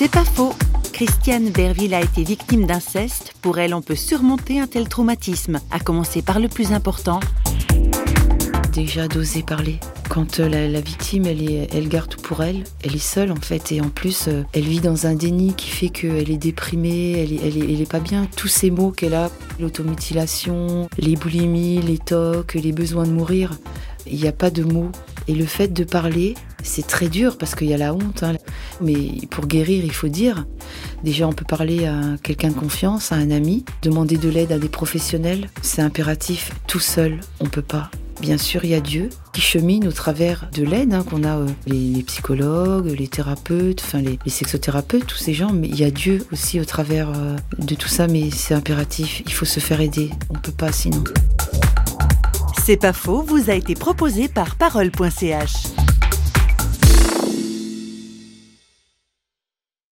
C'est pas faux. Christiane Berville a été victime d'inceste. Pour elle, on peut surmonter un tel traumatisme, à commencer par le plus important. Déjà d'oser parler. Quand euh, la, victime, elle, est, elle garde tout pour elle, elle est seule en fait, et en plus, euh, elle vit dans un déni qui fait qu'elle est déprimée, elle est, elle, pas bien. Tous ces mots qu'elle a, l'automutilation, les boulimies, les tocs, les besoins de mourir, il n'y a pas de mots. Et le fait de parler, c'est très dur parce qu'il y a la honte. Hein. Mais pour guérir, il faut dire. Déjà, on peut parler à quelqu'un de confiance, à un ami, demander de l'aide à des professionnels. C'est impératif. Tout seul, on peut pas. Bien sûr, il y a Dieu qui chemine au travers de l'aide hein, qu'on a, euh, les, psychologues, les thérapeutes, enfin les, sexothérapeutes, tous ces gens, mais il y a Dieu aussi au travers euh, de tout ça, mais c'est impératif, il faut se faire aider, on ne peut pas sinon. C'est pas faux, vous a été proposé par parole.ch.